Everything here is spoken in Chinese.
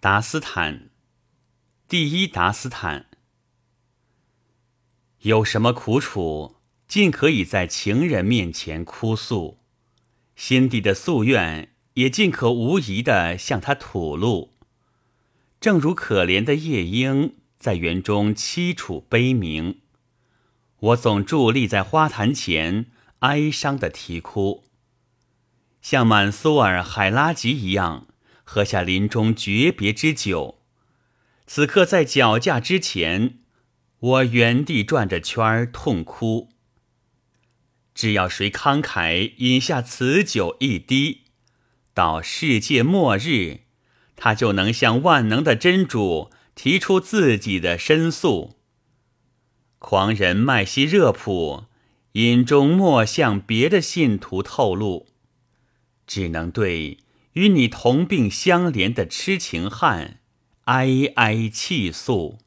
达斯坦，第一达斯坦，有什么苦楚，尽可以在情人面前哭诉，心底的夙愿也尽可无疑的向他吐露。正如可怜的夜莺在园中凄楚悲鸣，我总伫立在花坛前，哀伤的啼哭，像满苏尔海拉吉一样。喝下临终诀别之酒，此刻在脚架之前，我原地转着圈儿痛哭。只要谁慷慨饮下此酒一滴，到世界末日，他就能向万能的真主提出自己的申诉。狂人麦西热普饮中莫向别的信徒透露，只能对。与你同病相怜的痴情汉，哀哀泣诉。